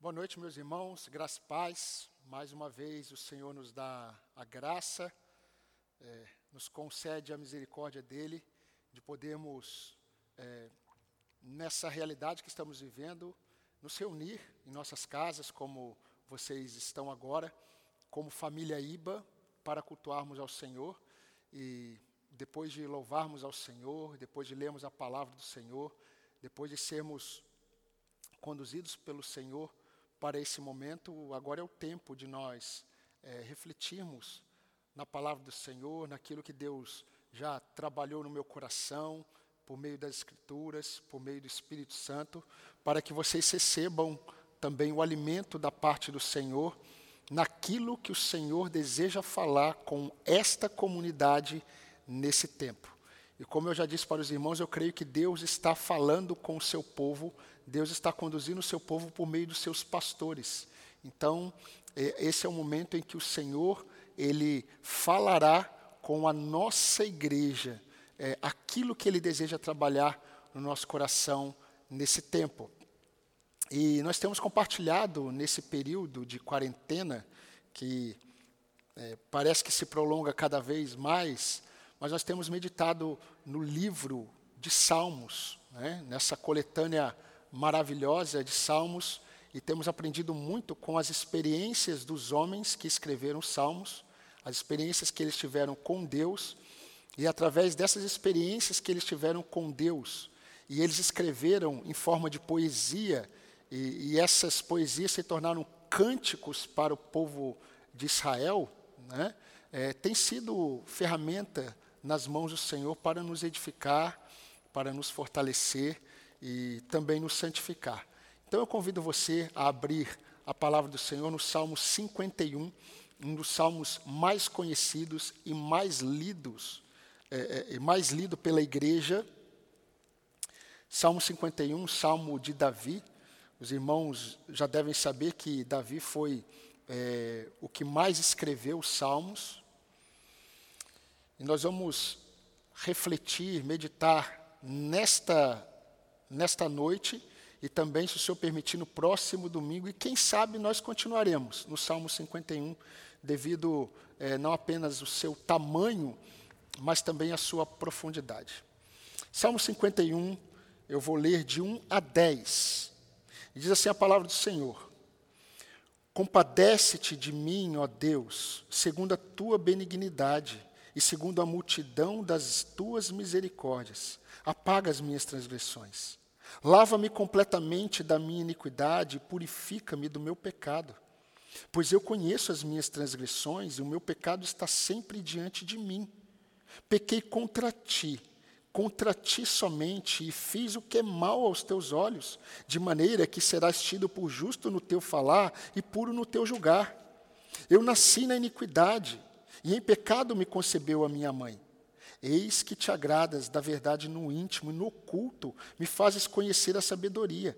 Boa noite, meus irmãos, graça e paz. Mais uma vez o Senhor nos dá a graça, é, nos concede a misericórdia dEle, de podermos, é, nessa realidade que estamos vivendo, nos reunir em nossas casas, como vocês estão agora, como família IBA, para cultuarmos ao Senhor. E depois de louvarmos ao Senhor, depois de lermos a palavra do Senhor, depois de sermos conduzidos pelo Senhor, para esse momento, agora é o tempo de nós é, refletirmos na palavra do Senhor, naquilo que Deus já trabalhou no meu coração, por meio das Escrituras, por meio do Espírito Santo, para que vocês recebam também o alimento da parte do Senhor, naquilo que o Senhor deseja falar com esta comunidade nesse tempo. E como eu já disse para os irmãos, eu creio que Deus está falando com o seu povo Deus está conduzindo o seu povo por meio dos seus pastores. Então, é, esse é o momento em que o Senhor, Ele falará com a nossa igreja é, aquilo que Ele deseja trabalhar no nosso coração nesse tempo. E nós temos compartilhado nesse período de quarentena, que é, parece que se prolonga cada vez mais, mas nós temos meditado no livro de Salmos, né, nessa coletânea maravilhosa de Salmos e temos aprendido muito com as experiências dos homens que escreveram Salmos, as experiências que eles tiveram com Deus e através dessas experiências que eles tiveram com Deus e eles escreveram em forma de poesia e, e essas poesias se tornaram cânticos para o povo de Israel, né? É, tem sido ferramenta nas mãos do Senhor para nos edificar, para nos fortalecer e também nos santificar. Então eu convido você a abrir a palavra do Senhor no Salmo 51, um dos salmos mais conhecidos e mais lidos, é, é, mais lido pela igreja. Salmo 51, salmo de Davi. Os irmãos já devem saber que Davi foi é, o que mais escreveu os salmos. E nós vamos refletir, meditar nesta nesta noite e também, se o Senhor permitir, no próximo domingo. E quem sabe nós continuaremos no Salmo 51, devido é, não apenas o seu tamanho, mas também a sua profundidade. Salmo 51, eu vou ler de 1 a 10. E diz assim a palavra do Senhor: Compadece-te de mim, ó Deus, segundo a tua benignidade e segundo a multidão das tuas misericórdias. Apaga as minhas transgressões. Lava-me completamente da minha iniquidade e purifica-me do meu pecado. Pois eu conheço as minhas transgressões e o meu pecado está sempre diante de mim. Pequei contra ti, contra ti somente, e fiz o que é mal aos teus olhos, de maneira que serás tido por justo no teu falar e puro no teu julgar. Eu nasci na iniquidade, e em pecado me concebeu a minha mãe. Eis que te agradas da verdade no íntimo e no oculto, me fazes conhecer a sabedoria.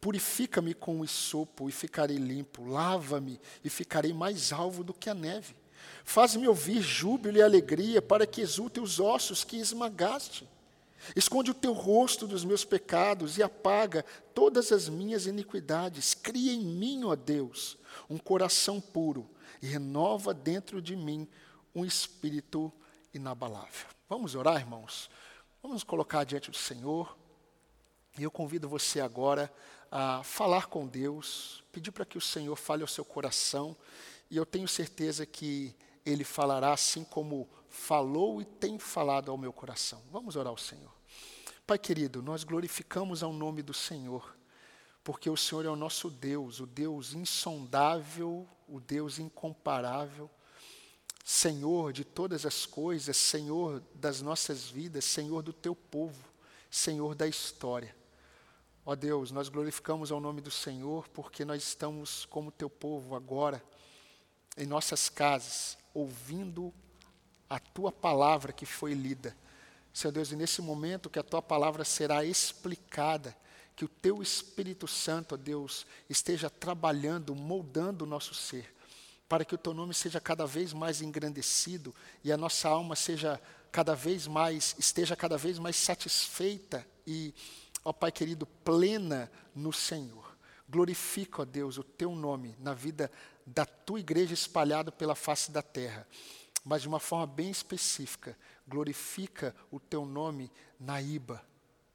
Purifica-me com o sopo e ficarei limpo, lava-me e ficarei mais alvo do que a neve. Faz-me ouvir júbilo e alegria, para que exultem os ossos que esmagaste. Esconde o teu rosto dos meus pecados e apaga todas as minhas iniquidades. Cria em mim, ó Deus, um coração puro e renova dentro de mim um espírito inabalável. Vamos orar, irmãos? Vamos colocar diante do Senhor. E eu convido você agora a falar com Deus, pedir para que o Senhor fale ao seu coração, e eu tenho certeza que Ele falará assim como falou e tem falado ao meu coração. Vamos orar ao Senhor. Pai querido, nós glorificamos ao nome do Senhor, porque o Senhor é o nosso Deus, o Deus insondável, o Deus incomparável Senhor de todas as coisas, Senhor das nossas vidas, Senhor do teu povo, Senhor da história. Ó Deus, nós glorificamos ao nome do Senhor porque nós estamos como teu povo agora, em nossas casas, ouvindo a tua palavra que foi lida. Senhor Deus, e nesse momento que a tua palavra será explicada, que o teu Espírito Santo, ó Deus, esteja trabalhando, moldando o nosso ser para que o teu nome seja cada vez mais engrandecido e a nossa alma seja cada vez mais, esteja cada vez mais satisfeita e, ó Pai querido, plena no Senhor. Glorifica, ó Deus, o teu nome na vida da tua igreja espalhada pela face da terra. Mas de uma forma bem específica, glorifica o teu nome na IBA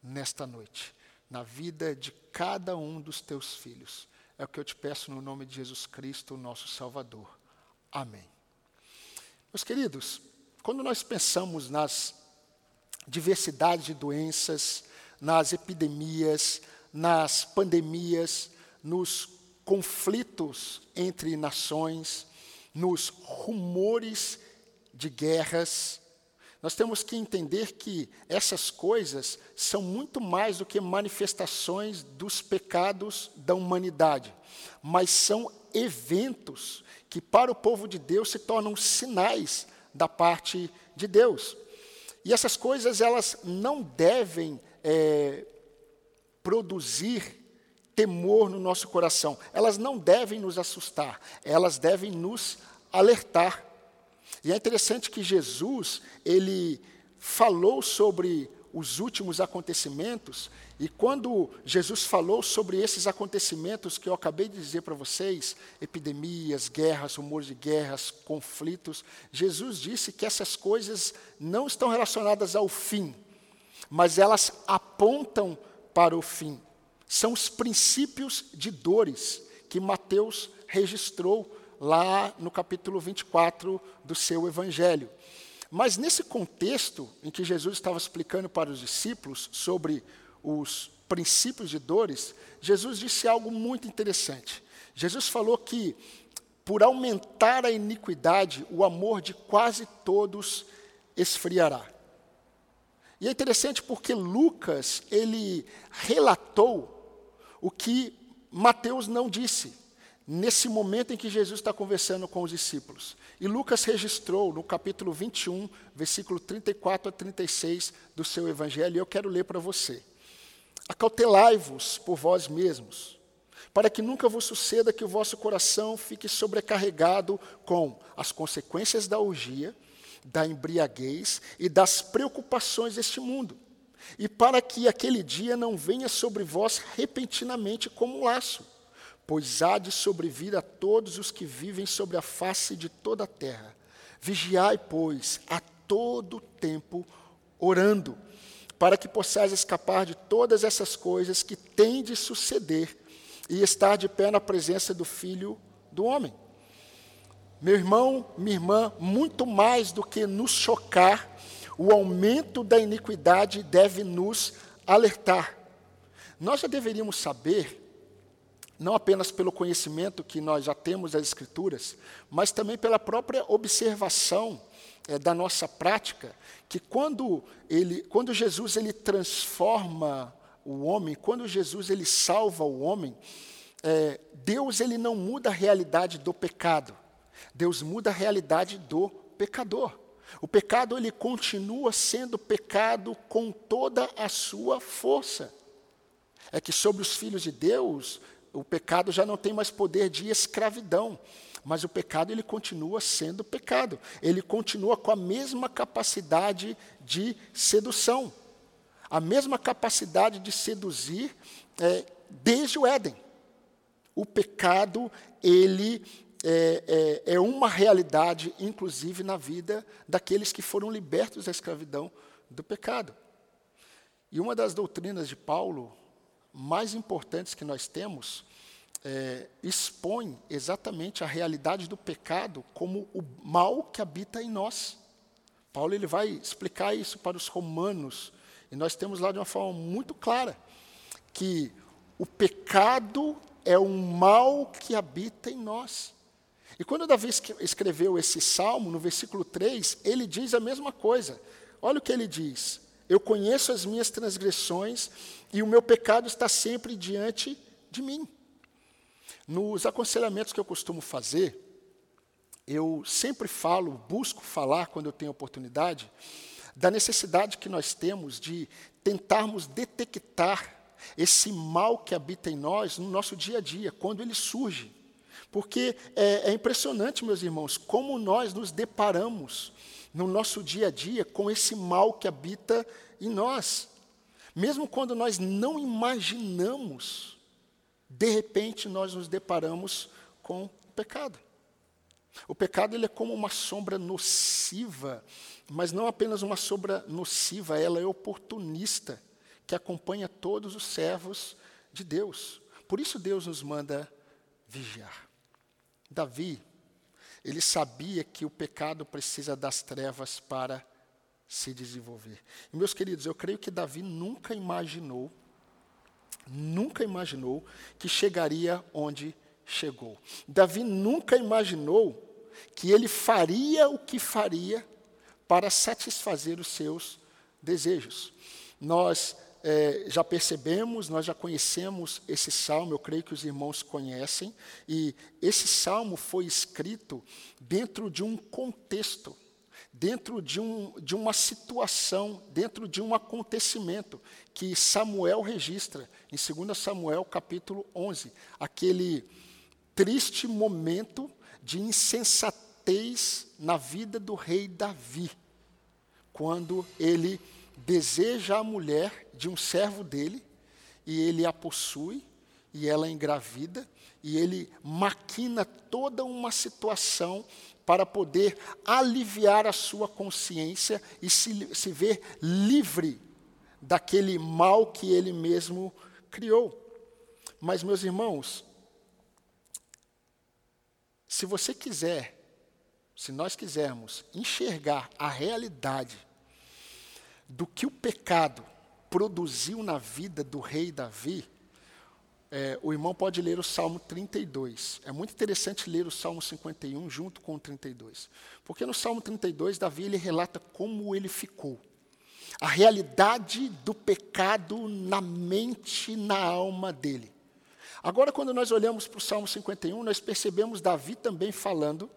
nesta noite, na vida de cada um dos teus filhos. É o que eu te peço no nome de Jesus Cristo, nosso Salvador. Amém. Meus queridos, quando nós pensamos nas diversidades de doenças, nas epidemias, nas pandemias, nos conflitos entre nações, nos rumores de guerras, nós temos que entender que essas coisas são muito mais do que manifestações dos pecados da humanidade, mas são eventos que, para o povo de Deus, se tornam sinais da parte de Deus. E essas coisas, elas não devem é, produzir temor no nosso coração, elas não devem nos assustar, elas devem nos alertar. E é interessante que Jesus, ele falou sobre os últimos acontecimentos, e quando Jesus falou sobre esses acontecimentos que eu acabei de dizer para vocês, epidemias, guerras, rumores de guerras, conflitos, Jesus disse que essas coisas não estão relacionadas ao fim, mas elas apontam para o fim. São os princípios de dores que Mateus registrou lá no capítulo 24 do seu evangelho. Mas nesse contexto em que Jesus estava explicando para os discípulos sobre os princípios de dores, Jesus disse algo muito interessante. Jesus falou que por aumentar a iniquidade, o amor de quase todos esfriará. E é interessante porque Lucas, ele relatou o que Mateus não disse nesse momento em que Jesus está conversando com os discípulos. E Lucas registrou no capítulo 21, versículo 34 a 36 do seu evangelho, e eu quero ler para você. Acautelai-vos por vós mesmos, para que nunca vos suceda que o vosso coração fique sobrecarregado com as consequências da orgia, da embriaguez e das preocupações deste mundo, e para que aquele dia não venha sobre vós repentinamente como um laço pois há de sobrevir a todos os que vivem sobre a face de toda a terra. Vigiai, pois, a todo tempo, orando, para que possais escapar de todas essas coisas que têm de suceder e estar de pé na presença do Filho do Homem. Meu irmão, minha irmã, muito mais do que nos chocar, o aumento da iniquidade deve nos alertar. Nós já deveríamos saber não apenas pelo conhecimento que nós já temos das Escrituras, mas também pela própria observação é, da nossa prática, que quando, ele, quando Jesus ele transforma o homem, quando Jesus ele salva o homem, é, Deus ele não muda a realidade do pecado, Deus muda a realidade do pecador. O pecado ele continua sendo pecado com toda a sua força. É que sobre os filhos de Deus o pecado já não tem mais poder de escravidão, mas o pecado ele continua sendo pecado. Ele continua com a mesma capacidade de sedução, a mesma capacidade de seduzir é, desde o Éden. O pecado ele é, é, é uma realidade, inclusive na vida daqueles que foram libertos da escravidão do pecado. E uma das doutrinas de Paulo mais importantes que nós temos é, expõe exatamente a realidade do pecado como o mal que habita em nós. Paulo ele vai explicar isso para os romanos, e nós temos lá de uma forma muito clara que o pecado é um mal que habita em nós. E quando Davi escreveu esse salmo, no versículo 3, ele diz a mesma coisa. Olha o que ele diz: Eu conheço as minhas transgressões e o meu pecado está sempre diante de mim. Nos aconselhamentos que eu costumo fazer, eu sempre falo, busco falar quando eu tenho oportunidade, da necessidade que nós temos de tentarmos detectar esse mal que habita em nós no nosso dia a dia, quando ele surge. Porque é, é impressionante, meus irmãos, como nós nos deparamos no nosso dia a dia com esse mal que habita em nós. Mesmo quando nós não imaginamos de repente nós nos deparamos com o pecado. O pecado ele é como uma sombra nociva, mas não apenas uma sombra nociva, ela é oportunista, que acompanha todos os servos de Deus. Por isso Deus nos manda vigiar. Davi, ele sabia que o pecado precisa das trevas para se desenvolver. E, meus queridos, eu creio que Davi nunca imaginou, nunca imaginou que chegaria onde chegou. Davi nunca imaginou que ele faria o que faria para satisfazer os seus desejos. Nós é, já percebemos, nós já conhecemos esse salmo, eu creio que os irmãos conhecem, e esse salmo foi escrito dentro de um contexto, dentro de, um, de uma situação, dentro de um acontecimento que Samuel registra em 2 Samuel capítulo 11, aquele triste momento de insensatez na vida do rei Davi, quando ele deseja a mulher de um servo dele, e ele a possui, e ela é engravida, e ele maquina toda uma situação para poder aliviar a sua consciência e se, se ver livre daquele mal que ele mesmo criou. Mas, meus irmãos, se você quiser, se nós quisermos enxergar a realidade do que o pecado produziu na vida do rei Davi, é, o irmão pode ler o Salmo 32. É muito interessante ler o Salmo 51 junto com o 32. Porque no Salmo 32, Davi ele relata como ele ficou. A realidade do pecado na mente, na alma dele. Agora, quando nós olhamos para o Salmo 51, nós percebemos Davi também falando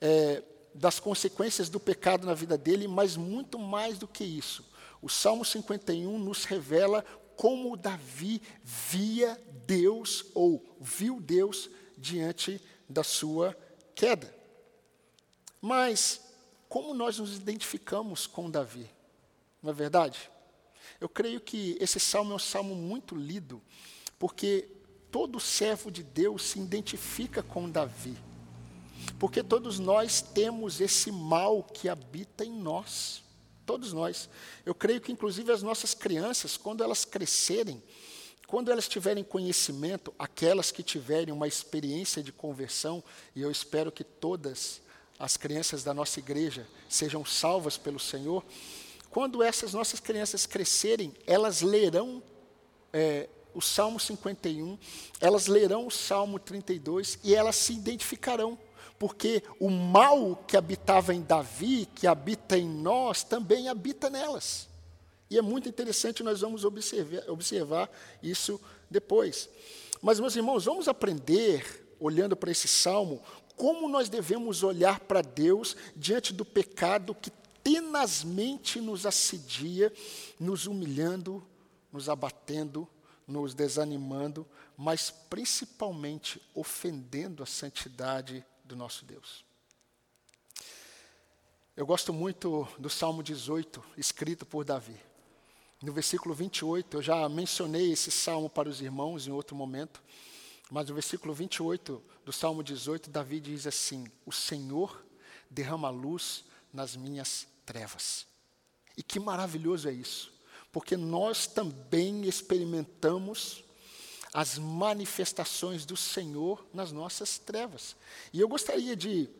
é, das consequências do pecado na vida dele, mas muito mais do que isso. O Salmo 51 nos revela como Davi via Deus ou viu Deus diante da sua queda. Mas como nós nos identificamos com Davi? Não é verdade? Eu creio que esse salmo é um salmo muito lido, porque todo servo de Deus se identifica com Davi. Porque todos nós temos esse mal que habita em nós. Todos nós. Eu creio que, inclusive, as nossas crianças, quando elas crescerem, quando elas tiverem conhecimento, aquelas que tiverem uma experiência de conversão, e eu espero que todas as crianças da nossa igreja sejam salvas pelo Senhor, quando essas nossas crianças crescerem, elas lerão é, o Salmo 51, elas lerão o Salmo 32 e elas se identificarão, porque o mal que habitava em Davi, que habita em nós, também habita nelas. E é muito interessante, nós vamos observar, observar isso depois. Mas, meus irmãos, vamos aprender, olhando para esse salmo, como nós devemos olhar para Deus diante do pecado que tenazmente nos assedia, nos humilhando, nos abatendo nos desanimando, mas principalmente ofendendo a santidade do nosso Deus. Eu gosto muito do Salmo 18, escrito por Davi. No versículo 28, eu já mencionei esse salmo para os irmãos em outro momento, mas no versículo 28 do Salmo 18, Davi diz assim: O Senhor derrama luz nas minhas trevas. E que maravilhoso é isso porque nós também experimentamos as manifestações do Senhor nas nossas trevas. E eu gostaria de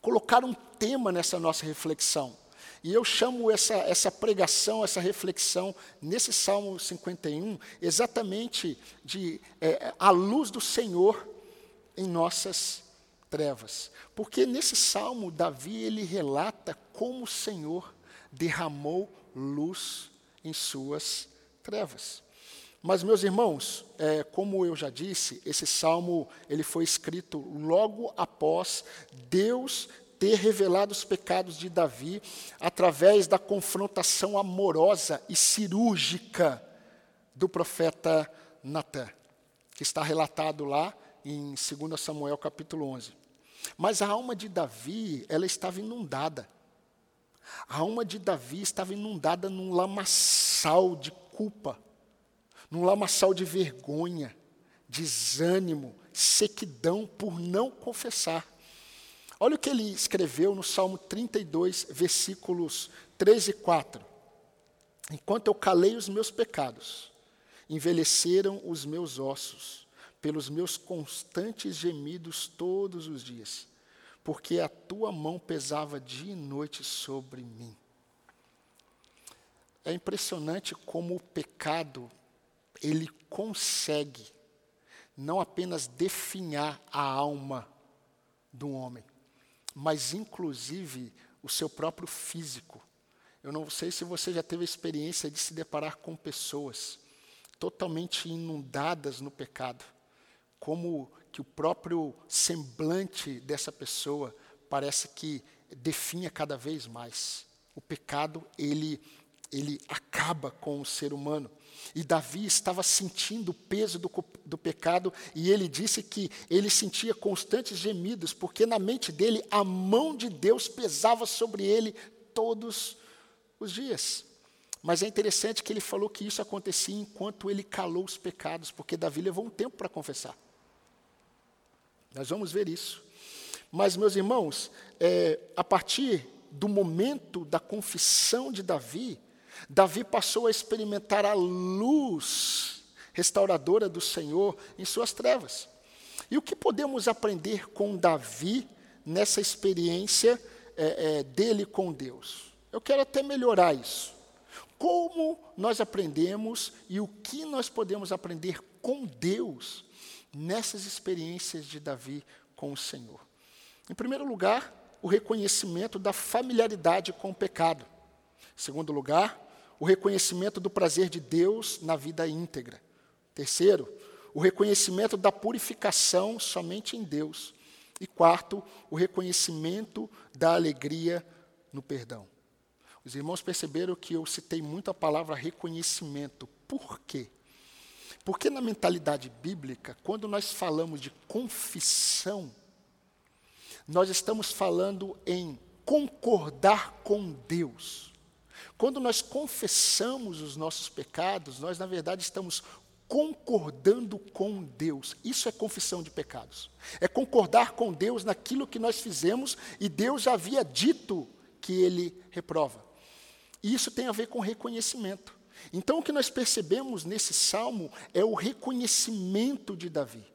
colocar um tema nessa nossa reflexão. E eu chamo essa, essa pregação, essa reflexão, nesse Salmo 51, exatamente de é, a luz do Senhor em nossas trevas. Porque nesse salmo, Davi ele relata como o Senhor derramou luz em suas trevas. Mas, meus irmãos, é, como eu já disse, esse salmo ele foi escrito logo após Deus ter revelado os pecados de Davi através da confrontação amorosa e cirúrgica do profeta Natã, que está relatado lá em 2 Samuel capítulo 11. Mas a alma de Davi, ela estava inundada. A alma de Davi estava inundada num lamaçal de culpa, num lamaçal de vergonha, desânimo, sequidão por não confessar. Olha o que ele escreveu no Salmo 32, versículos 3 e 4. Enquanto eu calei os meus pecados, envelheceram os meus ossos, pelos meus constantes gemidos todos os dias, porque a tua mão pesava dia e noite sobre mim. É impressionante como o pecado ele consegue não apenas definhar a alma do homem, mas inclusive o seu próprio físico. Eu não sei se você já teve a experiência de se deparar com pessoas totalmente inundadas no pecado, como que o próprio semblante dessa pessoa parece que definha cada vez mais. O pecado, ele ele acaba com o ser humano. E Davi estava sentindo o peso do, do, pecado, e ele disse que ele sentia constantes gemidos, porque na mente dele a mão de Deus pesava sobre ele todos os dias. Mas é interessante que ele falou que isso acontecia enquanto ele calou os pecados, porque Davi levou um tempo para confessar. Nós vamos ver isso. Mas, meus irmãos, é, a partir do momento da confissão de Davi, Davi passou a experimentar a luz restauradora do Senhor em suas trevas. E o que podemos aprender com Davi nessa experiência é, é, dele com Deus? Eu quero até melhorar isso. Como nós aprendemos e o que nós podemos aprender com Deus nessas experiências de Davi com o Senhor? Em primeiro lugar, o reconhecimento da familiaridade com o pecado. Segundo lugar, o reconhecimento do prazer de Deus na vida íntegra. Terceiro, o reconhecimento da purificação somente em Deus. E quarto, o reconhecimento da alegria no perdão. Os irmãos perceberam que eu citei muito a palavra reconhecimento. Por quê? Porque na mentalidade bíblica, quando nós falamos de confissão, nós estamos falando em concordar com Deus. Quando nós confessamos os nossos pecados, nós, na verdade, estamos concordando com Deus. Isso é confissão de pecados. É concordar com Deus naquilo que nós fizemos e Deus já havia dito que ele reprova. E isso tem a ver com reconhecimento. Então, o que nós percebemos nesse salmo é o reconhecimento de Davi.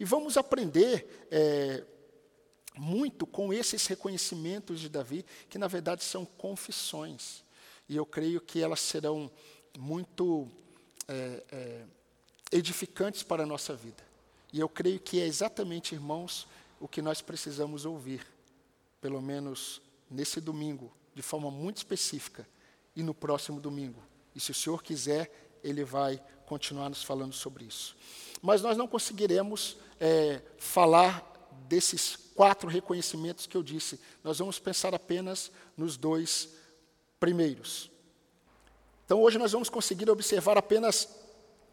E vamos aprender é, muito com esses reconhecimentos de Davi, que na verdade são confissões e eu creio que elas serão muito é, é, edificantes para a nossa vida. E eu creio que é exatamente, irmãos, o que nós precisamos ouvir, pelo menos nesse domingo, de forma muito específica, e no próximo domingo. E se o Senhor quiser, Ele vai continuar nos falando sobre isso. Mas nós não conseguiremos é, falar desses quatro reconhecimentos que eu disse. Nós vamos pensar apenas nos dois primeiros. Então hoje nós vamos conseguir observar apenas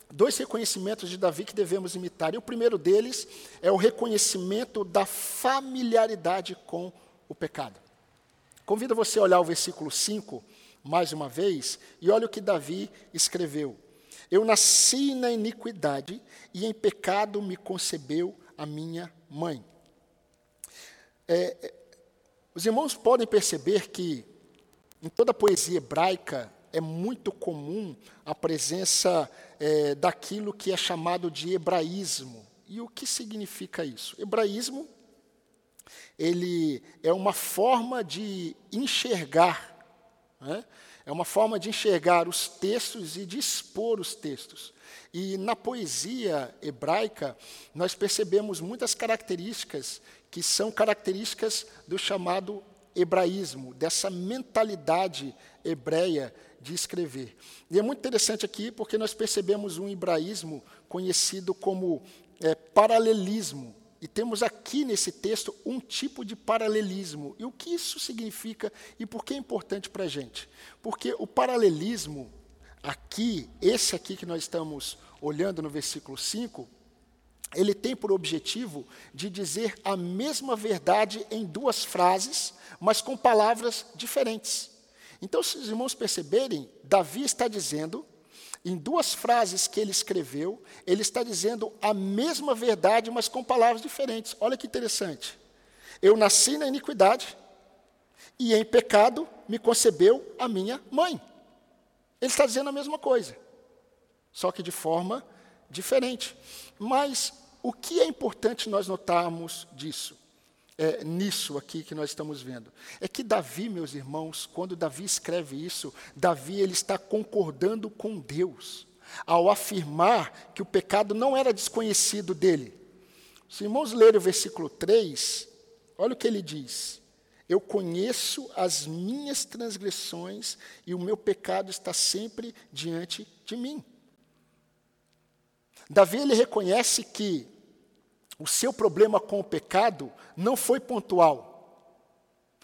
dois reconhecimentos de Davi que devemos imitar. E o primeiro deles é o reconhecimento da familiaridade com o pecado. Convido você a olhar o versículo 5 mais uma vez e olha o que Davi escreveu. Eu nasci na iniquidade e em pecado me concebeu a minha mãe. É, é os irmãos podem perceber que em toda a poesia hebraica é muito comum a presença é, daquilo que é chamado de hebraísmo. E o que significa isso? Hebraísmo ele é uma forma de enxergar, né? é uma forma de enxergar os textos e de expor os textos. E na poesia hebraica, nós percebemos muitas características que são características do chamado hebraísmo, dessa mentalidade hebreia de escrever. E é muito interessante aqui porque nós percebemos um hebraísmo conhecido como é, paralelismo. E temos aqui nesse texto um tipo de paralelismo. E o que isso significa e por que é importante para a gente? Porque o paralelismo, aqui, esse aqui que nós estamos olhando no versículo 5, ele tem por objetivo de dizer a mesma verdade em duas frases, mas com palavras diferentes. Então, se os irmãos perceberem, Davi está dizendo Em duas frases que ele escreveu, ele está dizendo a mesma verdade, mas com palavras diferentes. Olha que interessante. Eu nasci na iniquidade, e em pecado me concebeu a minha mãe. Ele está dizendo a mesma coisa, só que de forma diferente. Mas o que é importante nós notarmos disso? É, nisso aqui que nós estamos vendo. É que Davi, meus irmãos, quando Davi escreve isso, Davi ele está concordando com Deus ao afirmar que o pecado não era desconhecido dele. Se irmãos lerem o versículo 3, olha o que ele diz. Eu conheço as minhas transgressões e o meu pecado está sempre diante de mim. Davi ele reconhece que o seu problema com o pecado não foi pontual.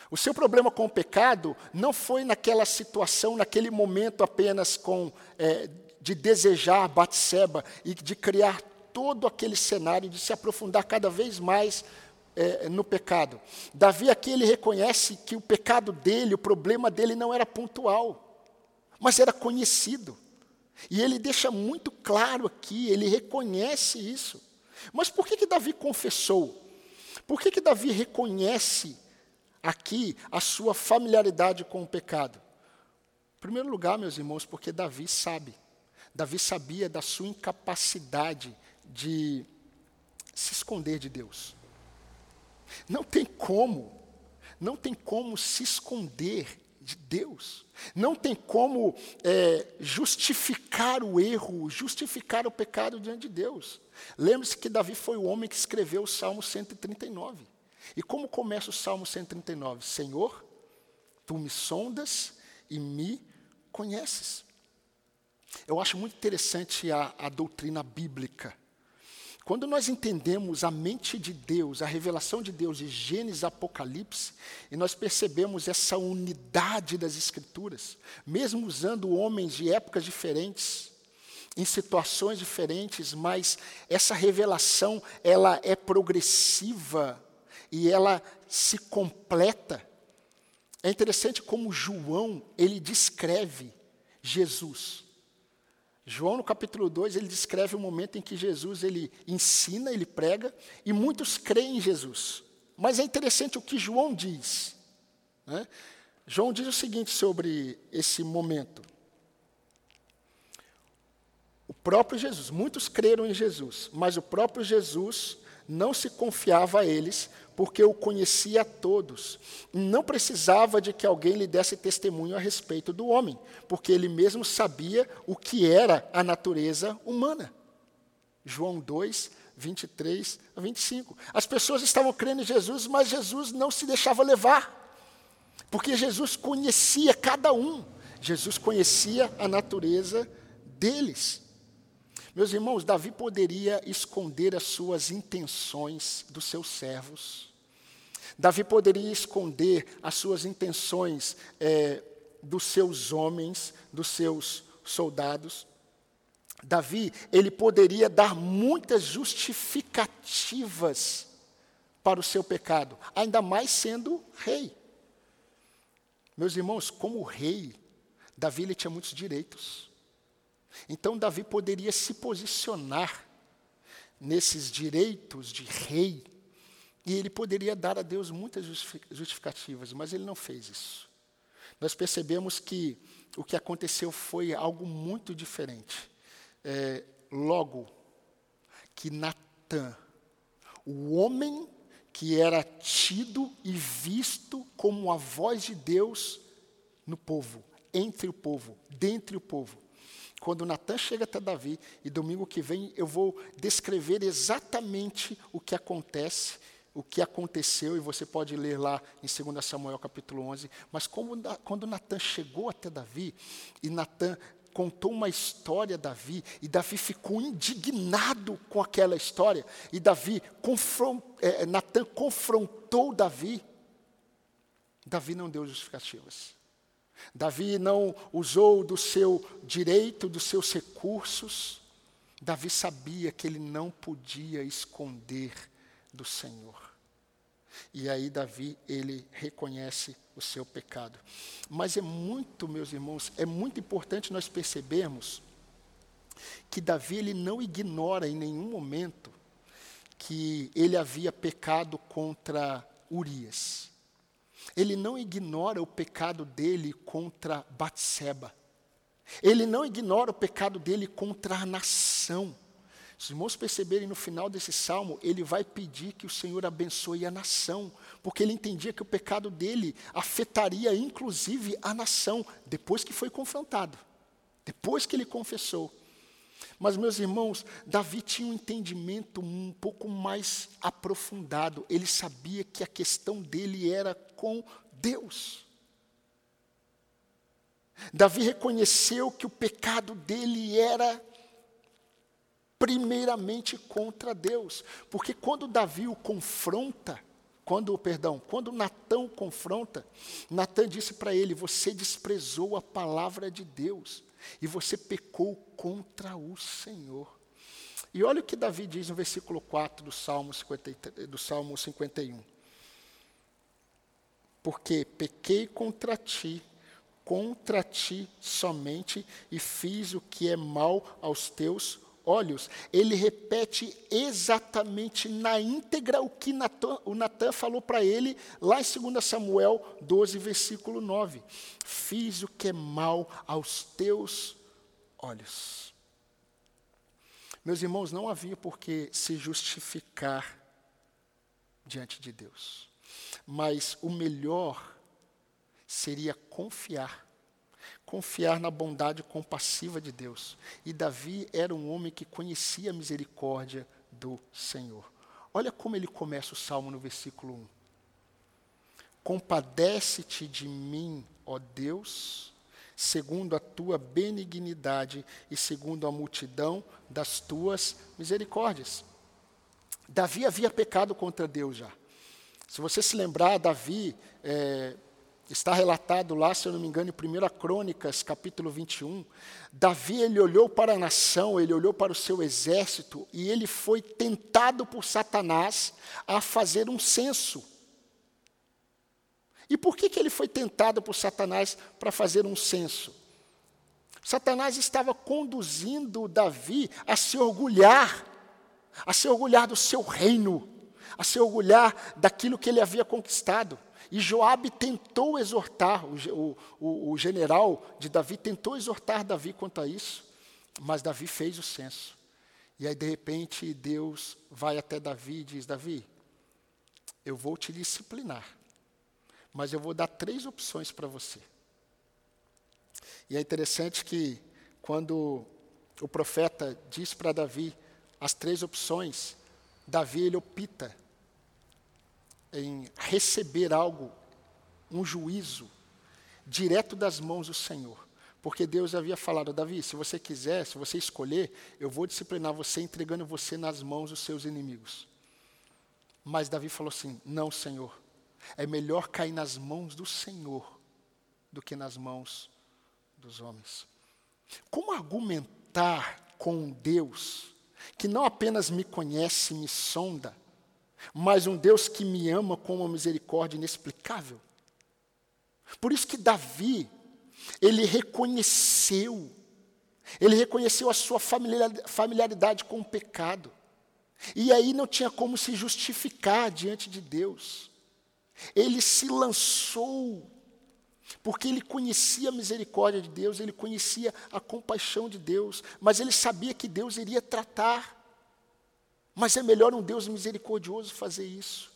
O seu problema com o pecado não foi naquela situação, naquele momento apenas com é, de desejar Batseba e de criar todo aquele cenário de se aprofundar cada vez mais é, no pecado. Davi aqui ele reconhece que o pecado dele, o problema dele não era pontual, mas era conhecido. E ele deixa muito claro aqui, ele reconhece isso. Mas por que, que Davi confessou? Por que, que Davi reconhece aqui a sua familiaridade com o pecado? Em primeiro lugar, meus irmãos, porque Davi sabe. Davi sabia da sua incapacidade de se esconder de Deus. Não tem como, não tem como se esconder de Deus. Não tem como é, justificar o erro, justificar o pecado diante de Deus. Lembre-se que Davi foi o homem que escreveu o Salmo 139. E como começa o Salmo 139? Senhor, tu me sondas e me conheces. Eu acho muito interessante a, a doutrina bíblica quando nós entendemos a mente de Deus, a revelação de Deus de Gênesis Apocalipse, e nós percebemos essa unidade das Escrituras, mesmo usando homens de épocas diferentes, em situações diferentes, mas essa revelação ela é progressiva e ela se completa. É interessante como João ele descreve Jesus. João, no capítulo 2, ele descreve o momento em que Jesus ele ensina, ele prega, e muitos creem em Jesus. Mas é interessante o que João diz. Né? João diz o seguinte sobre esse momento. O próprio Jesus, muitos creram em Jesus, mas o próprio Jesus não se confiava a eles, porque o conhecia a todos. Não precisava de que alguém lhe desse testemunho a respeito do homem, porque ele mesmo sabia o que era a natureza humana. João 2, 23 a 25. As pessoas estavam crendo em Jesus, mas Jesus não se deixava levar, porque Jesus conhecia cada um, Jesus conhecia a natureza deles. Meus irmãos, Davi poderia esconder as suas intenções dos seus servos. Davi poderia esconder as suas intenções é, dos seus homens, dos seus soldados. Davi, ele poderia dar muitas justificativas para o seu pecado, ainda mais sendo rei. Meus irmãos, como rei, Davi ele tinha muitos direitos. Então Davi poderia se posicionar nesses direitos de rei e ele poderia dar a Deus muitas justificativas, mas ele não fez isso. Nós percebemos que o que aconteceu foi algo muito diferente. É, logo que Natã, o homem que era tido e visto como a voz de Deus no povo, entre o povo, dentre o povo. Quando Natan chega até Davi, e domingo que vem eu vou descrever exatamente o que acontece o que aconteceu, e você pode ler lá em 2 Samuel capítulo 11, mas como, quando Natan chegou até Davi, e Natan contou uma história a Davi, e Davi ficou indignado com aquela história, e Davi, confront, é, Natan confrontou Davi, Davi não deu justificativas. Davi não usou do seu direito, dos seus recursos. Davi sabia que ele não podia esconder do Senhor. E aí Davi, ele reconhece o seu pecado. Mas é muito, meus irmãos, é muito importante nós percebermos que Davi ele não ignora em nenhum momento que ele havia pecado contra Urias. Ele não ignora o pecado dele contra Batseba. Ele não ignora o pecado dele contra a nação. Se os irmãos perceberem no final desse salmo, ele vai pedir que o Senhor abençoe a nação, porque ele entendia que o pecado dele afetaria inclusive a nação, depois que foi confrontado, depois que ele confessou. Mas, meus irmãos, Davi tinha um entendimento um pouco mais aprofundado. Ele sabia que a questão dele era com Deus. Davi reconheceu que o pecado dele era primeiramente contra Deus, porque quando Davi o confronta, quando, perdão, quando Natão o confronta, Natã disse para ele: "Você desprezou a palavra de Deus e você pecou contra o Senhor". E olha o que Davi diz no versículo 4 do Salmo, 50, do Salmo 51. Porque pequei contra ti contra ti somente e fiz o que é mal aos teus olhos. Ele repete exatamente na íntegra o que Natan, o Natan falou para ele lá em 2 Samuel 12, versículo 9. Fiz o que é mal aos teus olhos. Meus irmãos, não havia por que se justificar diante de Deus. Mas o melhor seria confiar. Confiar na bondade compassiva de Deus. E Davi era um homem que conhecia a misericórdia do Senhor. Olha como ele começa o salmo no versículo 1. Compadece-te de mim, ó Deus, segundo a tua benignidade e segundo a multidão das tuas misericórdias. Davi havia pecado contra Deus já. Se você se lembrar, Davi é, Está relatado lá, se eu não me engano, em 1 Crônicas, capítulo 21. Davi, ele olhou para a nação, ele olhou para o seu exército, e ele foi tentado por Satanás a fazer um censo. E por que, que ele foi tentado por Satanás para fazer um censo? Satanás estava conduzindo Davi a se orgulhar, a se orgulhar do seu reino, a se orgulhar daquilo que ele havia conquistado. E Joabe tentou exortar, o, o, o, general de Davi tentou exortar Davi quanto a isso, mas Davi fez o censo. E aí, de repente, Deus vai até Davi e diz: Davi, eu vou te disciplinar, mas eu vou dar três opções para você. E é interessante que, quando o profeta diz para Davi as três opções, Davi ele opta em receber algo, um juízo, direto das mãos do Senhor. Porque Deus havia falado, Davi, se você quiser, se você escolher, eu vou disciplinar você entregando você nas mãos dos seus inimigos. Mas Davi falou assim: Não, Senhor, é melhor cair nas mãos do Senhor do que nas mãos dos homens. Como argumentar com Deus que não apenas me conhece me sonda, mas um Deus que me ama com uma misericórdia inexplicável. Por isso que Davi, ele reconheceu, ele reconheceu a sua familiaridade com o pecado. E aí não tinha como se justificar diante de Deus. Ele se lançou, porque ele conhecia a misericórdia de Deus, ele conhecia a compaixão de Deus, mas ele sabia que Deus iria tratar mas é melhor um Deus misericordioso fazer isso.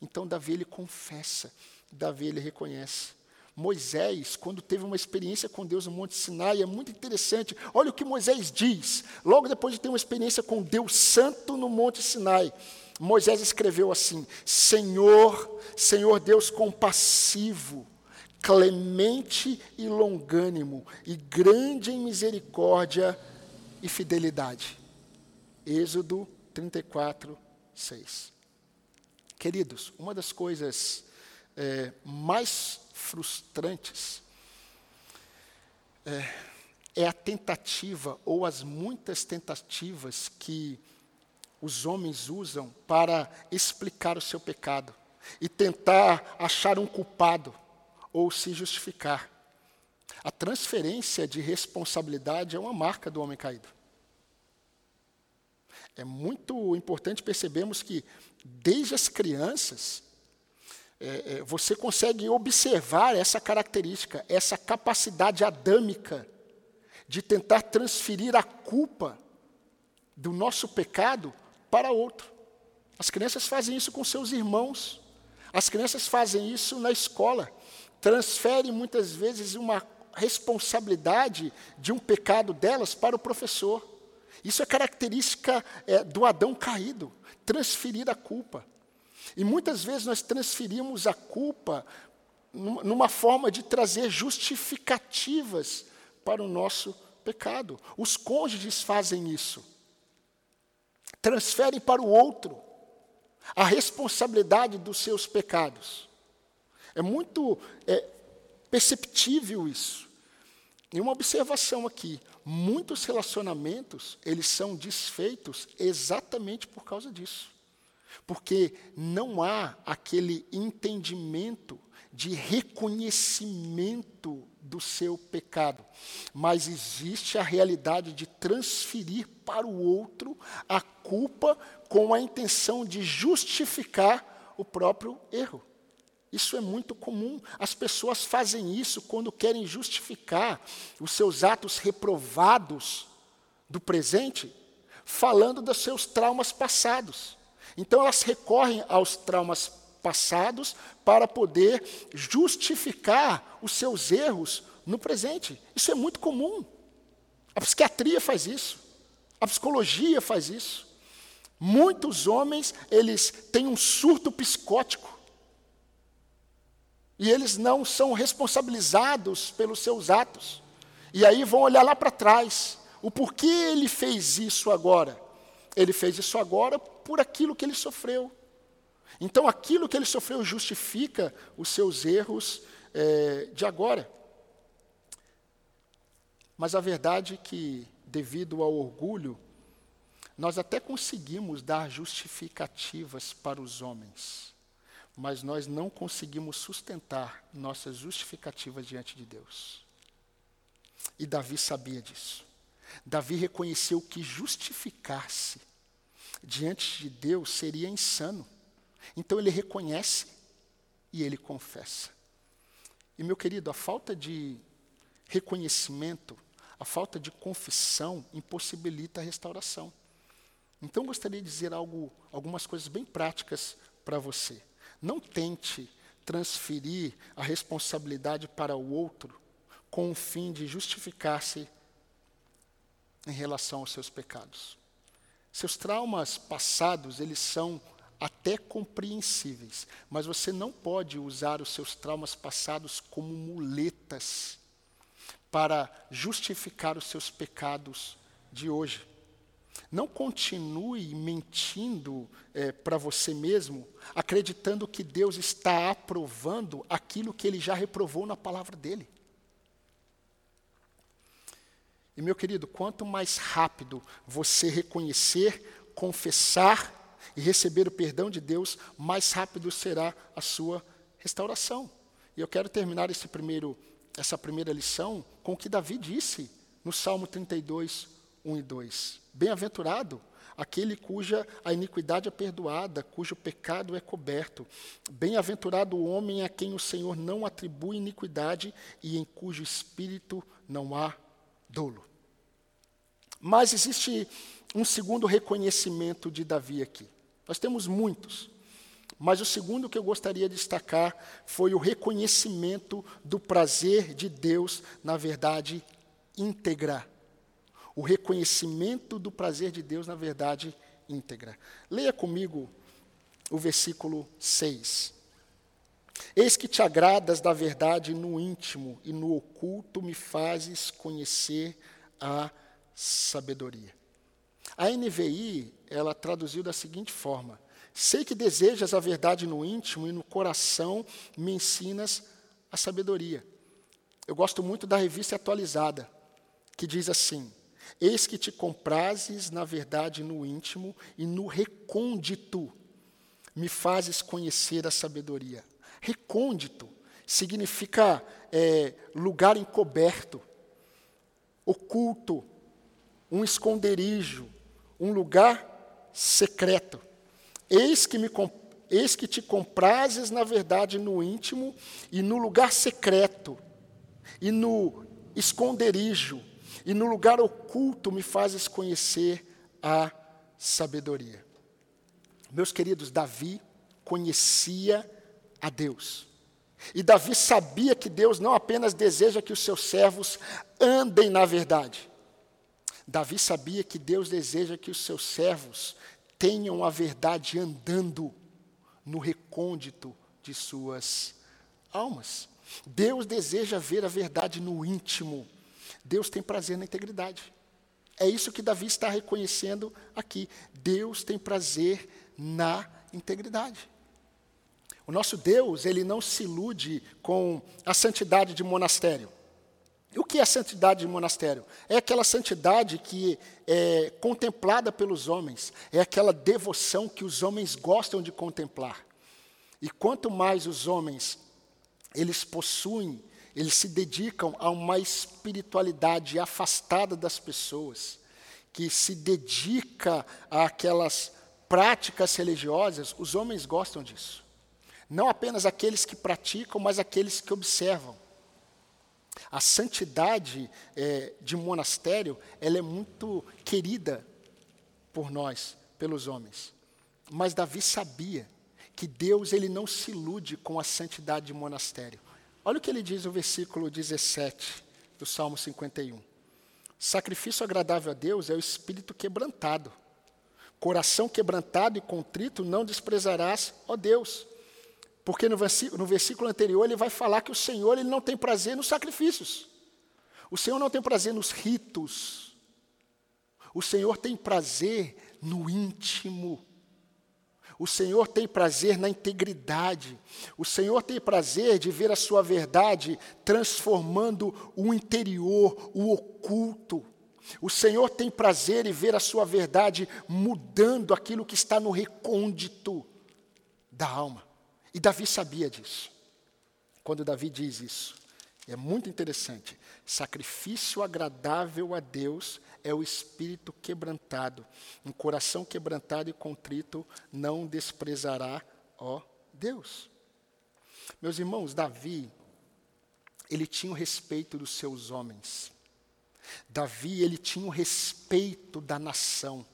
Então Davi ele confessa, Davi ele reconhece. Moisés, quando teve uma experiência com Deus no Monte Sinai, é muito interessante. Olha o que Moisés diz, logo depois de ter uma experiência com Deus Santo no Monte Sinai. Moisés escreveu assim: Senhor, Senhor Deus compassivo, clemente e longânimo, e grande em misericórdia e fidelidade. Êxodo 34, 6. Queridos, uma das coisas é, mais frustrantes é, é a tentativa ou as muitas tentativas que os homens usam para explicar o seu pecado e tentar achar um culpado ou se justificar. A transferência de responsabilidade é uma marca do homem caído. É muito importante percebermos que, desde as crianças, é, é, você consegue observar essa característica, essa capacidade adâmica de tentar transferir a culpa do nosso pecado para outro. As crianças fazem isso com seus irmãos, as crianças fazem isso na escola, transferem muitas vezes uma responsabilidade de um pecado delas para o professor. Isso é característica é, do Adão caído, transferir a culpa. E muitas vezes nós transferimos a culpa numa forma de trazer justificativas para o nosso pecado. Os cônjuges fazem isso. Transferem para o outro a responsabilidade dos seus pecados. É muito é, perceptível isso. E uma observação aqui: muitos relacionamentos eles são desfeitos exatamente por causa disso, porque não há aquele entendimento de reconhecimento do seu pecado, mas existe a realidade de transferir para o outro a culpa com a intenção de justificar o próprio erro. Isso é muito comum. As pessoas fazem isso quando querem justificar os seus atos reprovados do presente, falando dos seus traumas passados. Então elas recorrem aos traumas passados para poder justificar os seus erros no presente. Isso é muito comum. A psiquiatria faz isso. A psicologia faz isso. Muitos homens, eles têm um surto psicótico e eles não são responsabilizados pelos seus atos. E aí vão olhar lá para trás. O porquê ele fez isso agora? Ele fez isso agora por aquilo que ele sofreu. Então, aquilo que ele sofreu justifica os seus erros é, de agora. Mas a verdade é que, devido ao orgulho, nós até conseguimos dar justificativas para os homens mas nós não conseguimos sustentar nossas justificativas diante de Deus. E Davi sabia disso. Davi reconheceu que justificar-se diante de Deus seria insano. Então ele reconhece e ele confessa. E meu querido, a falta de reconhecimento, a falta de confissão impossibilita a restauração. Então gostaria de dizer algo, algumas coisas bem práticas para você. Não tente transferir a responsabilidade para o outro com o fim de justificar-se em relação aos seus pecados. Seus traumas passados, eles são até compreensíveis, mas você não pode usar os seus traumas passados como muletas para justificar os seus pecados de hoje. Não continue mentindo é, para você mesmo, acreditando que Deus está aprovando aquilo que ele já reprovou na palavra dele. E meu querido, quanto mais rápido você reconhecer, confessar e receber o perdão de Deus, mais rápido será a sua restauração. E eu quero terminar primeiro, essa primeira lição com o que Davi disse no Salmo 32, 1 e 2. Bem-aventurado aquele cuja a iniquidade é perdoada, cujo pecado é coberto. Bem-aventurado o homem a quem o Senhor não atribui iniquidade e em cujo espírito não há dolo. Mas existe um segundo reconhecimento de Davi aqui. Nós temos muitos, mas o segundo que eu gostaria de destacar foi o reconhecimento do prazer de Deus na verdade íntegra o reconhecimento do prazer de Deus na verdade íntegra. Leia comigo o versículo 6. Eis que te agradas da verdade no íntimo e no oculto me fazes conhecer a sabedoria. A NVI, ela traduziu da seguinte forma: Sei que desejas a verdade no íntimo e no coração me ensinas a sabedoria. Eu gosto muito da revista atualizada, que diz assim: Eis que te comprases, na verdade, no íntimo e no recôndito, me fazes conhecer a sabedoria. Recôndito significa é, lugar encoberto, oculto, um esconderijo, um lugar secreto. Eis que, me, eis que te comprases, na verdade, no íntimo e no lugar secreto, e no esconderijo, e no lugar oculto me fazes conhecer a sabedoria. Meus queridos, Davi conhecia a Deus. E Davi sabia que Deus não apenas deseja que os seus servos andem na verdade. Davi sabia que Deus deseja que os seus servos tenham a verdade andando no recôndito de suas almas. Deus deseja ver a verdade no íntimo. Deus tem prazer na integridade. É isso que Davi está reconhecendo aqui. Deus tem prazer na integridade. O nosso Deus, ele não se ilude com a santidade de monastério. E o que é a santidade de monastério? É aquela santidade que é contemplada pelos homens, é aquela devoção que os homens gostam de contemplar. E quanto mais os homens eles possuem, eles se dedicam a uma espiritualidade afastada das pessoas, que se dedica àquelas práticas religiosas, os homens gostam disso. Não apenas aqueles que praticam, mas aqueles que observam. A santidade é, de monastério, ela é muito querida por nós, pelos homens. Mas Davi sabia que Deus ele não se ilude com a santidade de monastério. Olha o que ele diz no versículo 17 do Salmo 51. Sacrifício agradável a Deus é o espírito quebrantado. Coração quebrantado e contrito não desprezarás, ó Deus. Porque no versículo, no versículo anterior ele vai falar que o Senhor ele não tem prazer nos sacrifícios. O Senhor não tem prazer nos ritos. O Senhor tem prazer no íntimo. O Senhor tem prazer na integridade. O Senhor tem prazer de ver a sua verdade transformando o interior, o oculto. O Senhor tem prazer em ver a sua verdade mudando aquilo que está no recôndito da alma. E Davi sabia disso. Quando Davi diz isso, é muito interessante. Sacrifício agradável a Deus é o espírito quebrantado. Um coração quebrantado e contrito não desprezará, ó Deus. Meus irmãos, Davi, ele tinha o respeito dos seus homens. Davi, ele tinha o respeito da nação.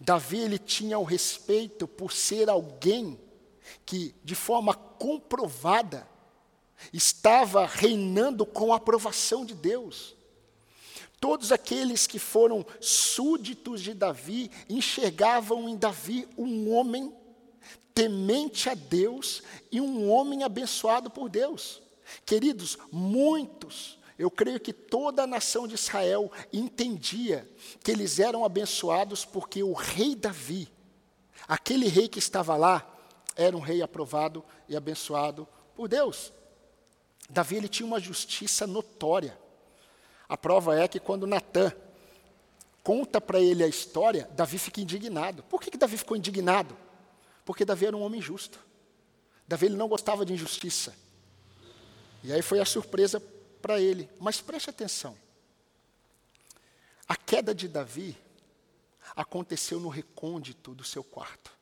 Davi, ele tinha o respeito por ser alguém que, de forma comprovada, estava reinando com a aprovação de Deus. Todos aqueles que foram súditos de Davi enxergavam em Davi um homem temente a Deus e um homem abençoado por Deus. Queridos, muitos, eu creio que toda a nação de Israel entendia que eles eram abençoados porque o rei Davi, aquele rei que estava lá, era um rei aprovado e abençoado por Deus. Davi ele tinha uma justiça notória. A prova é que quando Natã conta para ele a história, Davi fica indignado. Por que, que Davi ficou indignado? Porque Davi era um homem justo. Davi ele não gostava de injustiça. E aí foi a surpresa para ele. Mas preste atenção. A queda de Davi aconteceu no recôndito do seu quarto.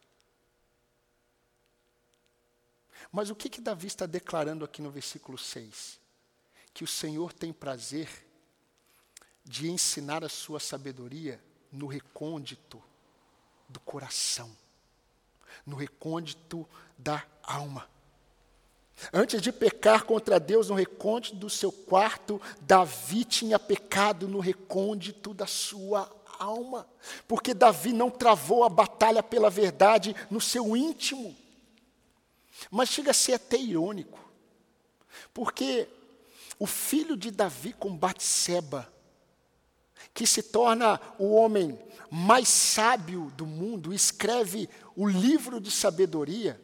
Mas o que, que Davi está declarando aqui no versículo 6? Que o Senhor tem prazer de ensinar a sua sabedoria no recôndito do coração, no recôndito da alma. Antes de pecar contra Deus no recôndito do seu quarto, Davi tinha pecado no recôndito da sua alma, porque Davi não travou a batalha pela verdade no seu íntimo. Mas chega a ser até irônico, porque o filho de Davi com Batseba, que se torna o homem mais sábio do mundo, escreve o livro de sabedoria.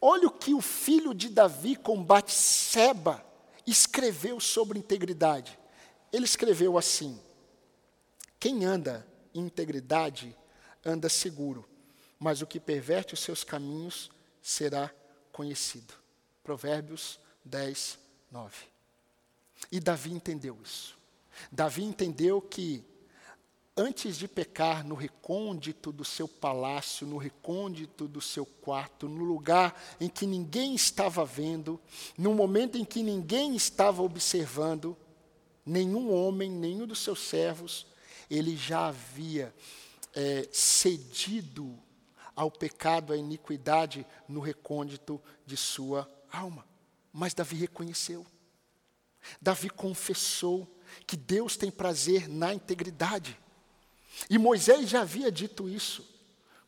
Olha o que o filho de Davi com Batseba escreveu sobre integridade. Ele escreveu assim: Quem anda em integridade anda seguro, mas o que perverte os seus caminhos será conhecido. Provérbios 10, 9. E Davi entendeu isso. Davi entendeu que antes de pecar, no recôndito do seu palácio, no recôndito do seu quarto, no lugar em que ninguém estava vendo, no momento em que ninguém estava observando, nenhum homem, nenhum dos seus servos, ele já havia é, cedido ao pecado, à iniquidade, no recôndito de sua alma. Mas Davi reconheceu. Davi confessou que Deus tem prazer na integridade. E Moisés já havia dito isso,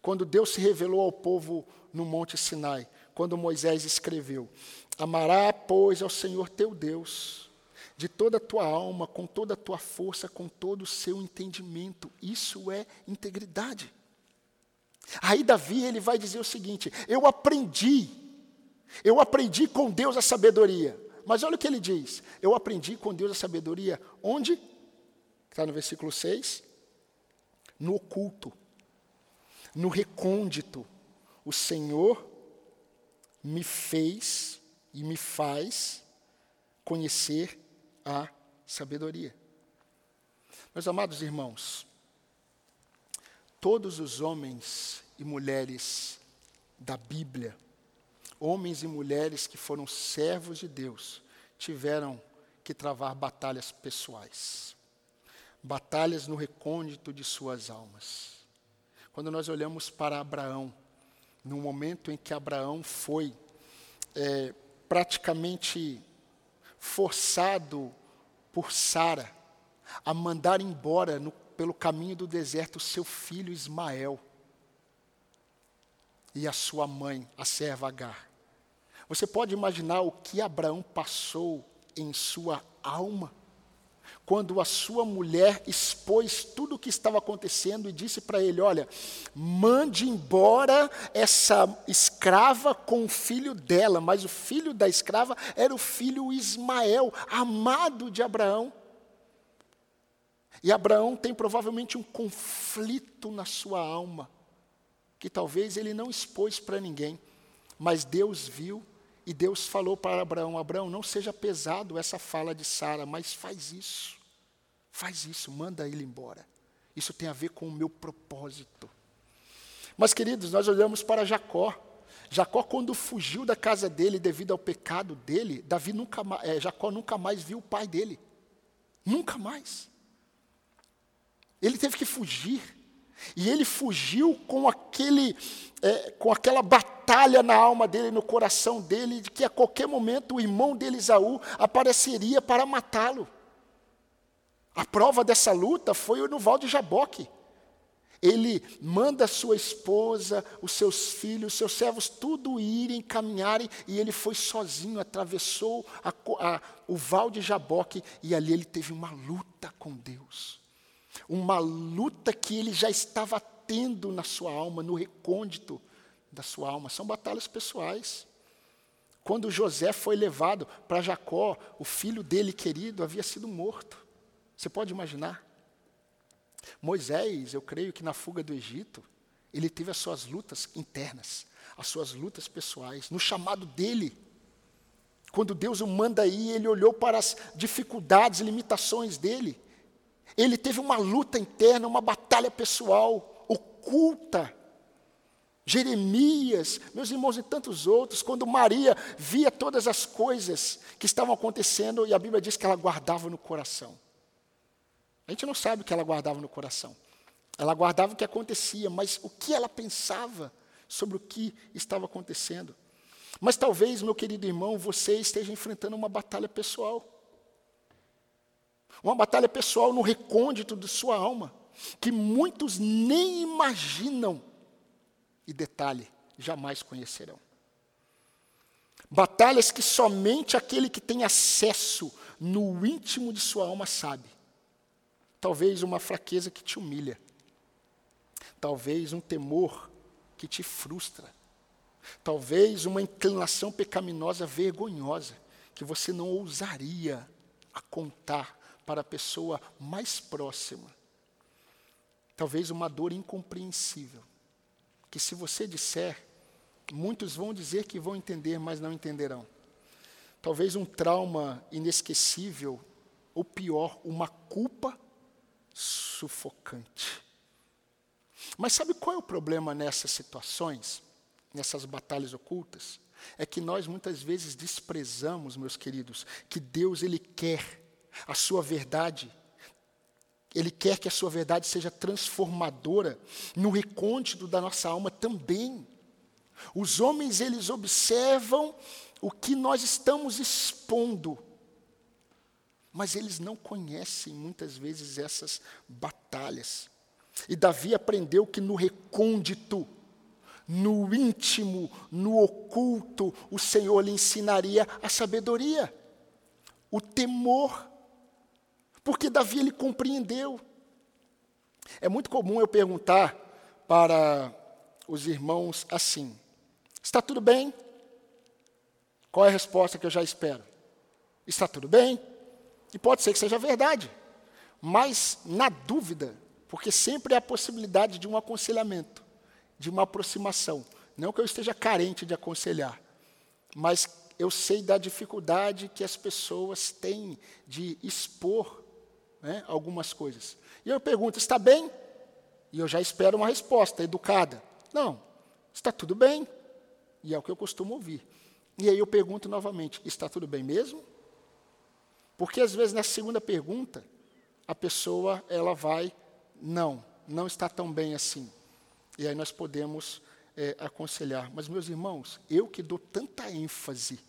quando Deus se revelou ao povo no Monte Sinai, quando Moisés escreveu: Amará, pois, ao Senhor teu Deus, de toda a tua alma, com toda a tua força, com todo o seu entendimento. Isso é integridade. Aí Davi ele vai dizer o seguinte: Eu aprendi, eu aprendi com Deus a sabedoria. Mas olha o que ele diz: Eu aprendi com Deus a sabedoria. Onde? Está no versículo 6 no oculto, no recôndito. O Senhor me fez e me faz conhecer a sabedoria. Meus amados irmãos, todos os homens e mulheres da Bíblia, homens e mulheres que foram servos de Deus, tiveram que travar batalhas pessoais batalhas no recôndito de suas almas. Quando nós olhamos para Abraão, no momento em que Abraão foi é, praticamente forçado por Sara a mandar embora no, pelo caminho do deserto seu filho Ismael e a sua mãe, a serva Agar. Você pode imaginar o que Abraão passou em sua alma? quando a sua mulher expôs tudo o que estava acontecendo e disse para ele: Olha, mande embora essa escrava com o filho dela, mas o filho da escrava era o filho Ismael, amado de Abraão. E Abraão tem provavelmente um conflito na sua alma, que talvez ele não expôs para ninguém, mas Deus viu e Deus falou para Abraão: Abraão, não seja pesado essa fala de Sara, mas faz isso. Faz isso, manda ele embora. Isso tem a ver com o meu propósito. Mas, queridos, nós olhamos para Jacó. Jacó, quando fugiu da casa dele devido ao pecado dele, Davi nunca, é, Jacó nunca mais viu o pai dele. Nunca mais. Ele teve que fugir. E ele fugiu com, aquele, é, com aquela batalha na alma dele, no coração dele, de que a qualquer momento o irmão dele, Isaú, apareceria para matá-lo. A prova dessa luta foi no Val de Jaboque. Ele manda sua esposa, os seus filhos, os seus servos, tudo irem, caminharem, e ele foi sozinho, atravessou a, a, o Val de Jaboque, e ali ele teve uma luta com Deus. Uma luta que ele já estava tendo na sua alma, no recôndito da sua alma. São batalhas pessoais. Quando José foi levado para Jacó, o filho dele querido havia sido morto. Você pode imaginar? Moisés, eu creio que na fuga do Egito, ele teve as suas lutas internas, as suas lutas pessoais, no chamado dele. Quando Deus o manda ir, ele olhou para as dificuldades, limitações dele. Ele teve uma luta interna, uma batalha pessoal, oculta. Jeremias, meus irmãos e tantos outros, quando Maria via todas as coisas que estavam acontecendo, e a Bíblia diz que ela guardava no coração. A gente não sabe o que ela guardava no coração. Ela guardava o que acontecia, mas o que ela pensava sobre o que estava acontecendo. Mas talvez, meu querido irmão, você esteja enfrentando uma batalha pessoal. Uma batalha pessoal no recôndito de sua alma, que muitos nem imaginam. E detalhe, jamais conhecerão. Batalhas que somente aquele que tem acesso no íntimo de sua alma sabe. Talvez uma fraqueza que te humilha. Talvez um temor que te frustra. Talvez uma inclinação pecaminosa vergonhosa que você não ousaria a contar para a pessoa mais próxima. Talvez uma dor incompreensível, que se você disser, muitos vão dizer que vão entender, mas não entenderão. Talvez um trauma inesquecível, ou pior, uma culpa sufocante. Mas sabe qual é o problema nessas situações, nessas batalhas ocultas? É que nós muitas vezes desprezamos, meus queridos, que Deus ele quer a sua verdade. Ele quer que a sua verdade seja transformadora no recôndito da nossa alma também. Os homens eles observam o que nós estamos expondo, mas eles não conhecem muitas vezes essas batalhas. E Davi aprendeu que no recôndito, no íntimo, no oculto, o Senhor lhe ensinaria a sabedoria, o temor, porque Davi ele compreendeu. É muito comum eu perguntar para os irmãos assim: está tudo bem? Qual é a resposta que eu já espero? Está tudo bem? E pode ser que seja verdade, mas na dúvida, porque sempre há a possibilidade de um aconselhamento, de uma aproximação. Não que eu esteja carente de aconselhar, mas eu sei da dificuldade que as pessoas têm de expor né, algumas coisas. E eu pergunto: está bem? E eu já espero uma resposta educada. Não, está tudo bem. E é o que eu costumo ouvir. E aí eu pergunto novamente: está tudo bem mesmo? Porque às vezes na segunda pergunta, a pessoa ela vai não, não está tão bem assim. E aí nós podemos é, aconselhar. Mas, meus irmãos, eu que dou tanta ênfase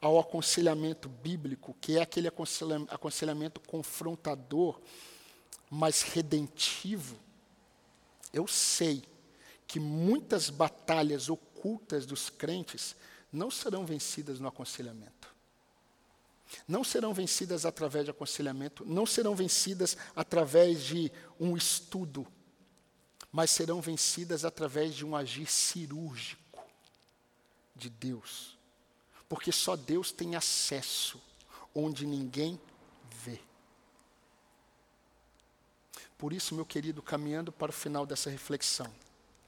ao aconselhamento bíblico, que é aquele aconselhamento confrontador, mas redentivo, eu sei que muitas batalhas ocultas dos crentes não serão vencidas no aconselhamento não serão vencidas através de aconselhamento, não serão vencidas através de um estudo, mas serão vencidas através de um agir cirúrgico de Deus. Porque só Deus tem acesso onde ninguém vê. Por isso, meu querido, caminhando para o final dessa reflexão,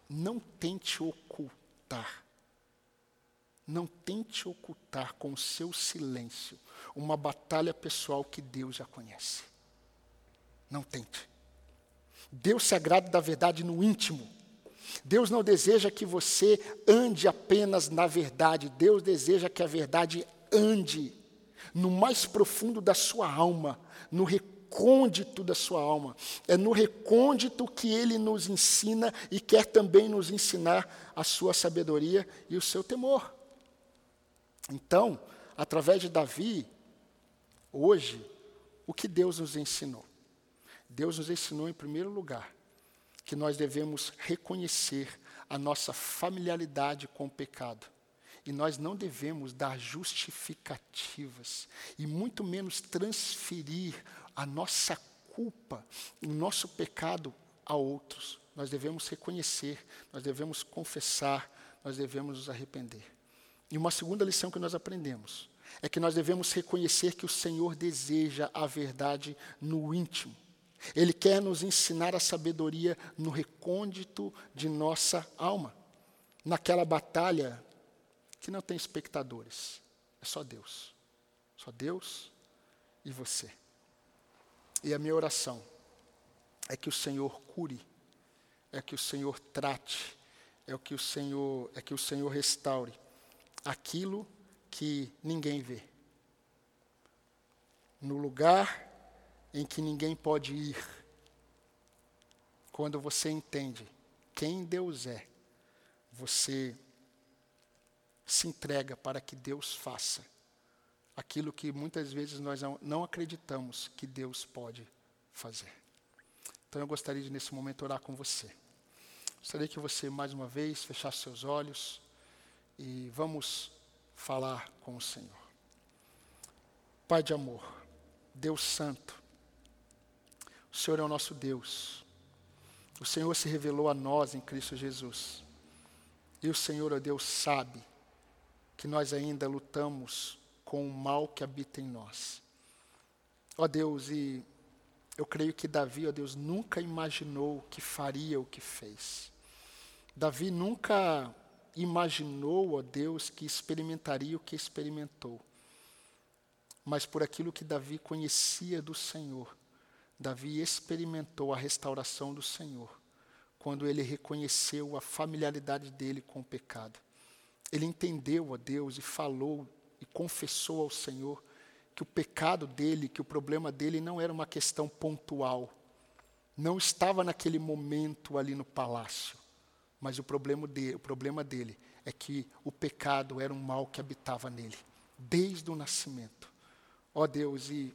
não tente ocultar não tente ocultar com o seu silêncio uma batalha pessoal que Deus já conhece. Não tente. Deus se agrada da verdade no íntimo. Deus não deseja que você ande apenas na verdade. Deus deseja que a verdade ande no mais profundo da sua alma, no recôndito da sua alma. É no recôndito que ele nos ensina e quer também nos ensinar a sua sabedoria e o seu temor. Então, através de Davi, hoje, o que Deus nos ensinou? Deus nos ensinou, em primeiro lugar, que nós devemos reconhecer a nossa familiaridade com o pecado. E nós não devemos dar justificativas, e muito menos transferir a nossa culpa, o nosso pecado a outros. Nós devemos reconhecer, nós devemos confessar, nós devemos nos arrepender. E uma segunda lição que nós aprendemos é que nós devemos reconhecer que o Senhor deseja a verdade no íntimo. Ele quer nos ensinar a sabedoria no recôndito de nossa alma, naquela batalha que não tem espectadores, é só Deus. Só Deus e você. E a minha oração é que o Senhor cure, é que o Senhor trate, é que o Senhor, é que o Senhor restaure aquilo que ninguém vê. No lugar em que ninguém pode ir. Quando você entende quem Deus é, você se entrega para que Deus faça aquilo que muitas vezes nós não acreditamos que Deus pode fazer. Então eu gostaria de, nesse momento, orar com você. Gostaria que você, mais uma vez, fechasse seus olhos e vamos falar com o Senhor. Pai de amor, Deus Santo, o Senhor é o nosso Deus. O Senhor se revelou a nós em Cristo Jesus. E o Senhor, ó Deus, sabe que nós ainda lutamos com o mal que habita em nós. Ó Deus, e eu creio que Davi, ó Deus, nunca imaginou que faria o que fez. Davi nunca imaginou, ó Deus, que experimentaria o que experimentou. Mas por aquilo que Davi conhecia do Senhor, Davi experimentou a restauração do Senhor quando ele reconheceu a familiaridade dele com o pecado. Ele entendeu a Deus e falou e confessou ao Senhor que o pecado dele, que o problema dele não era uma questão pontual, não estava naquele momento ali no palácio, mas o problema, o problema dele é que o pecado era um mal que habitava nele, desde o nascimento. Ó Deus, e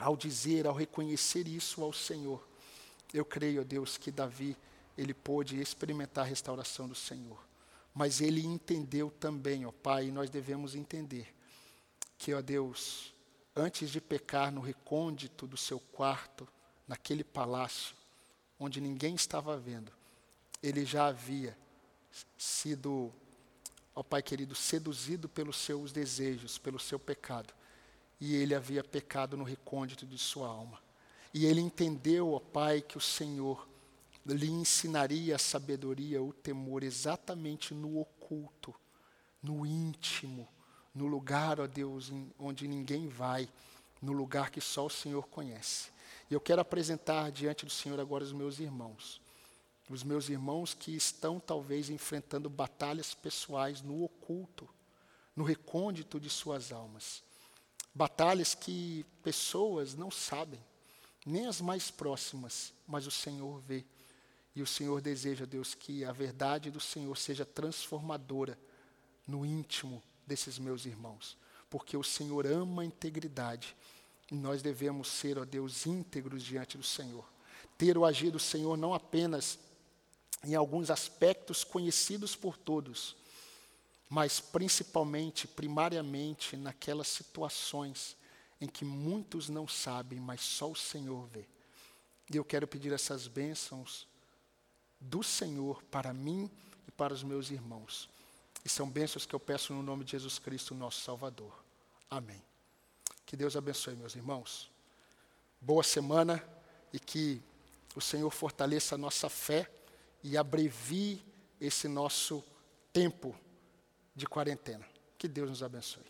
ao dizer, ao reconhecer isso ao Senhor, eu creio, ó Deus, que Davi, ele pôde experimentar a restauração do Senhor. Mas ele entendeu também, ó Pai, e nós devemos entender, que, ó Deus, antes de pecar no recôndito do seu quarto, naquele palácio, onde ninguém estava vendo, ele já havia sido, ó Pai querido, seduzido pelos seus desejos, pelo seu pecado. E ele havia pecado no recôndito de sua alma. E ele entendeu, ó Pai, que o Senhor lhe ensinaria a sabedoria, o temor, exatamente no oculto, no íntimo, no lugar, ó Deus, onde ninguém vai, no lugar que só o Senhor conhece. E eu quero apresentar diante do Senhor agora os meus irmãos. Os meus irmãos que estão talvez enfrentando batalhas pessoais no oculto, no recôndito de suas almas. Batalhas que pessoas não sabem, nem as mais próximas, mas o Senhor vê. E o Senhor deseja, Deus, que a verdade do Senhor seja transformadora no íntimo desses meus irmãos, porque o Senhor ama a integridade e nós devemos ser, ó Deus, íntegros diante do Senhor. Ter o agir do Senhor não apenas em alguns aspectos conhecidos por todos, mas principalmente, primariamente, naquelas situações em que muitos não sabem, mas só o Senhor vê. E eu quero pedir essas bênçãos do Senhor para mim e para os meus irmãos. E são bênçãos que eu peço no nome de Jesus Cristo, nosso Salvador. Amém. Que Deus abençoe, meus irmãos. Boa semana e que o Senhor fortaleça a nossa fé e abrevie esse nosso tempo de quarentena. Que Deus nos abençoe.